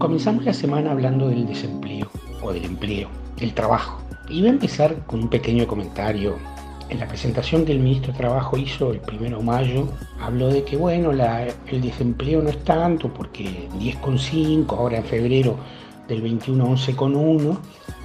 Comenzamos la semana hablando del desempleo o del empleo, del trabajo. Y voy a empezar con un pequeño comentario. En la presentación que el ministro de Trabajo hizo el primero de mayo, habló de que bueno, el desempleo no es tanto porque 10,5, ahora en febrero del 21 11,1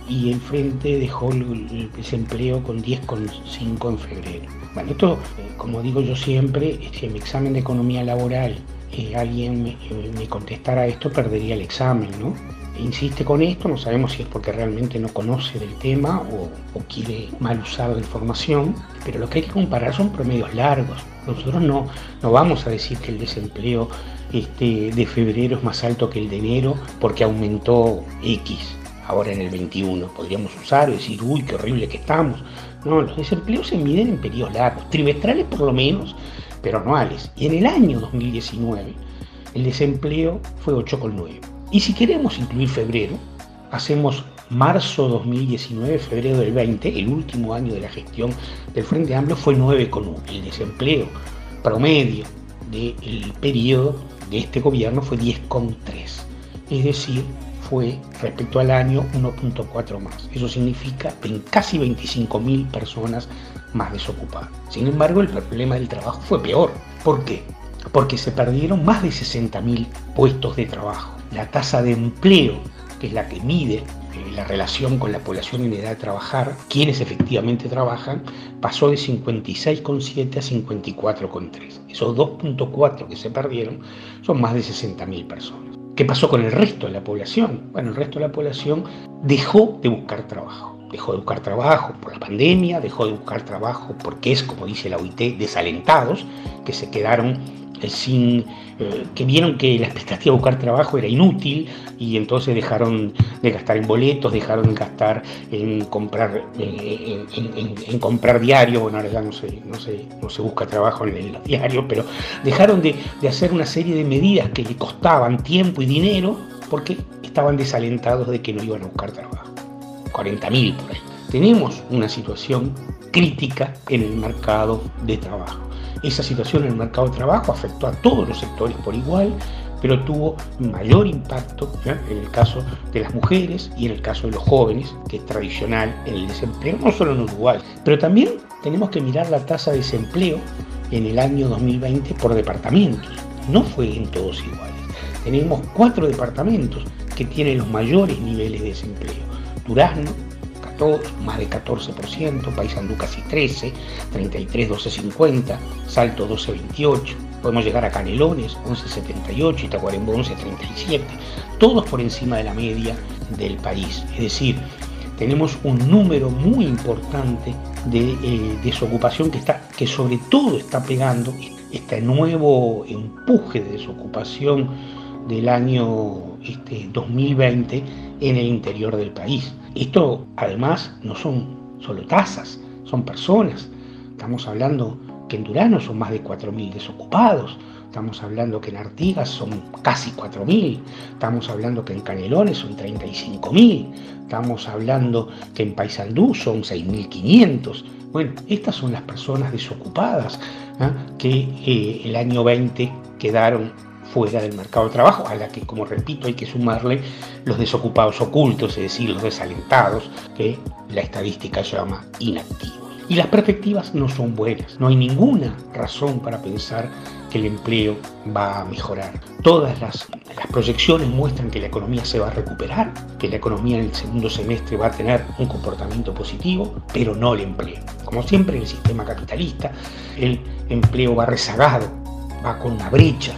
y el Frente dejó el, desempleo con 10,5 en febrero. Bueno, esto, eh, como digo yo siempre, si en mi examen de economía laboral eh, alguien me, contestara esto, perdería el examen, ¿no? insiste con esto, no sabemos si es porque realmente no conoce del tema o, quiere mal usar la información, pero lo que hay que comparar son promedios largos. Nosotros no, no vamos a decir que el desempleo este, de febrero es más alto que el de enero porque aumentó X ahora en el 21. Podríamos usar y decir, uy, qué horrible que estamos. No, los desempleos se miden en periodos largos, trimestrales por lo menos, pero anuales. Y en el año 2019 el desempleo fue 8,9. Y si queremos incluir febrero, hacemos marzo 2019, febrero del 20, el último año de la gestión del Frente Amplio, fue 9,1. El desempleo promedio del periodo de este gobierno fue 10,3. Es decir, fue respecto al año 1.4 más. Eso significa casi 25.000 personas más desocupadas. Sin embargo, el problema del trabajo fue peor. ¿Por qué? Porque se perdieron más de 60.000 puestos de trabajo. La tasa de empleo, que es la que mide eh, la relación con la población en edad de trabajar, quienes efectivamente trabajan, pasó de 56,7 a 54,3. Esos 2,4 que se perdieron son más de 60.000 personas. ¿Qué pasó con el resto de la población? Bueno, el resto de la población dejó de buscar trabajo. Dejó de buscar trabajo por la pandemia, dejó de buscar trabajo porque es, como dice la OIT, desalentados, que se quedaron sin, eh, que vieron que la expectativa de buscar trabajo era inútil y entonces dejaron de gastar en boletos, dejaron de gastar en comprar, eh, en, comprar diarios, bueno ahora ya no se, no no se busca trabajo en los diarios, pero dejaron de, de hacer una serie de medidas que le costaban tiempo y dinero porque estaban desalentados de que no iban a buscar trabajo. 40.000 por ahí. Tenemos una situación crítica en el mercado de trabajo. Esa situación en el mercado de trabajo afectó a todos los sectores por igual, pero tuvo mayor impacto en el caso de las mujeres y en el caso de los jóvenes, que es tradicional en el desempleo, no solo en Uruguay, pero también tenemos que mirar la tasa de desempleo en el año 2020 por departamentos. No fue en todos iguales. Tenemos cuatro departamentos que tienen los mayores niveles de desempleo. Durazno, más de 14%, Paysandú casi 13, 33, 12,50, Salto 12,28, podemos llegar a Canelones 11,78 y Tacuarembó 11,37, todos por encima de la media del país. Es decir, tenemos un número muy importante de eh, desocupación que, está, que sobre todo está pegando este nuevo empuje de desocupación del año este, 2020 en el interior del país. Esto además no son solo tasas, son personas. Estamos hablando que en Durano son más de 4.000 desocupados, estamos hablando que en Artigas son casi 4.000, estamos hablando que en Canelones son 35.000, estamos hablando que en Paysandú son 6.500. Bueno, estas son las personas desocupadas ¿ah? que eh, el año 20 quedaron fuera del mercado de trabajo, a la que, como repito, hay que sumarle los desocupados ocultos, es decir, los desalentados, que la estadística llama inactivos. Y las perspectivas no son buenas, no hay ninguna razón para pensar que el empleo va a mejorar. Todas las, proyecciones muestran que la economía se va a recuperar, que la economía en el segundo semestre va a tener un comportamiento positivo, pero no el empleo. Como siempre en el sistema capitalista, el empleo va rezagado, va con una brecha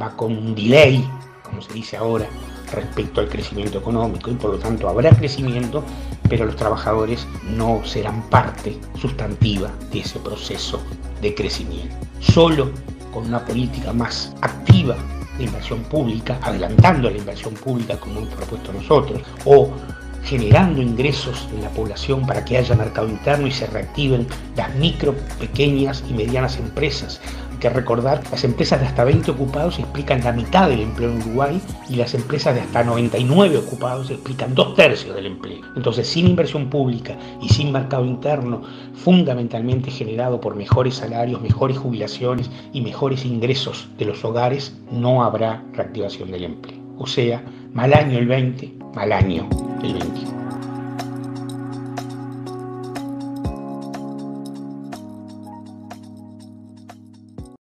va con un delay, como se dice ahora, respecto al crecimiento económico y por lo tanto habrá crecimiento, pero los trabajadores no serán parte sustantiva de ese proceso de crecimiento. Solo con una política más activa de inversión pública, adelantando la inversión pública como hemos propuesto nosotros, o generando ingresos en la población para que haya mercado interno y se reactiven las micro, pequeñas y medianas empresas, que recordar, las empresas de hasta 20 ocupados explican la mitad del empleo en Uruguay y las empresas de hasta 99 ocupados explican dos tercios del empleo. Entonces, sin inversión pública y sin mercado interno, fundamentalmente generado por mejores salarios, mejores jubilaciones y mejores ingresos de los hogares, no habrá reactivación del empleo. O sea, Mal año el 20, mal año el 20.